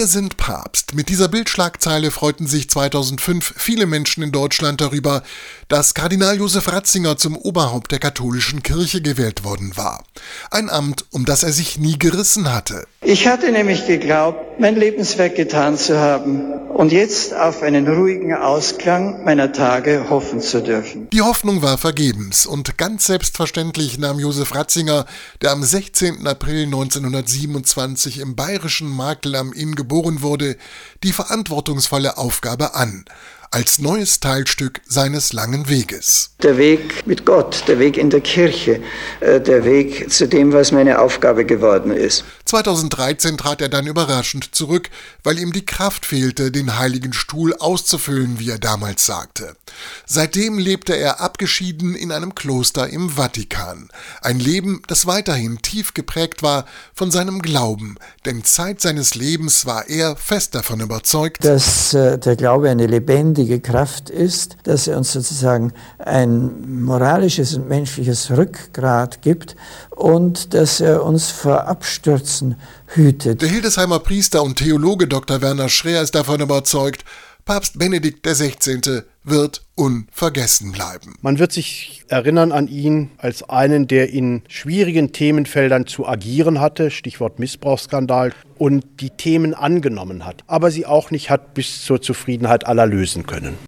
Wir sind Papst. Mit dieser Bildschlagzeile freuten sich 2005 viele Menschen in Deutschland darüber, dass Kardinal Josef Ratzinger zum Oberhaupt der katholischen Kirche gewählt worden war. Ein Amt, um das er sich nie gerissen hatte. Ich hatte nämlich geglaubt, mein Lebenswerk getan zu haben und jetzt auf einen ruhigen Ausklang meiner Tage hoffen zu dürfen. Die Hoffnung war vergebens und ganz selbstverständlich nahm Josef Ratzinger, der am 16. April 1927 im bayerischen Makel am Inn geboren wurde, die verantwortungsvolle Aufgabe an als neues Teilstück seines langen Weges. Der Weg mit Gott, der Weg in der Kirche, äh, der Weg zu dem, was meine Aufgabe geworden ist. 2013 trat er dann überraschend zurück, weil ihm die Kraft fehlte, den heiligen Stuhl auszufüllen, wie er damals sagte. Seitdem lebte er abgeschieden in einem Kloster im Vatikan. Ein Leben, das weiterhin tief geprägt war von seinem Glauben, denn Zeit seines Lebens war er fest davon überzeugt, dass äh, der Glaube eine lebendige lebendige Kraft ist, dass er uns sozusagen ein moralisches und menschliches Rückgrat gibt und dass er uns vor Abstürzen hütet. Der Hildesheimer Priester und Theologe Dr. Werner Schreer ist davon überzeugt, Papst Benedikt XVI. wird unvergessen bleiben. Man wird sich erinnern an ihn als einen, der in schwierigen Themenfeldern zu agieren hatte, Stichwort Missbrauchsskandal, und die Themen angenommen hat, aber sie auch nicht hat bis zur Zufriedenheit aller lösen können.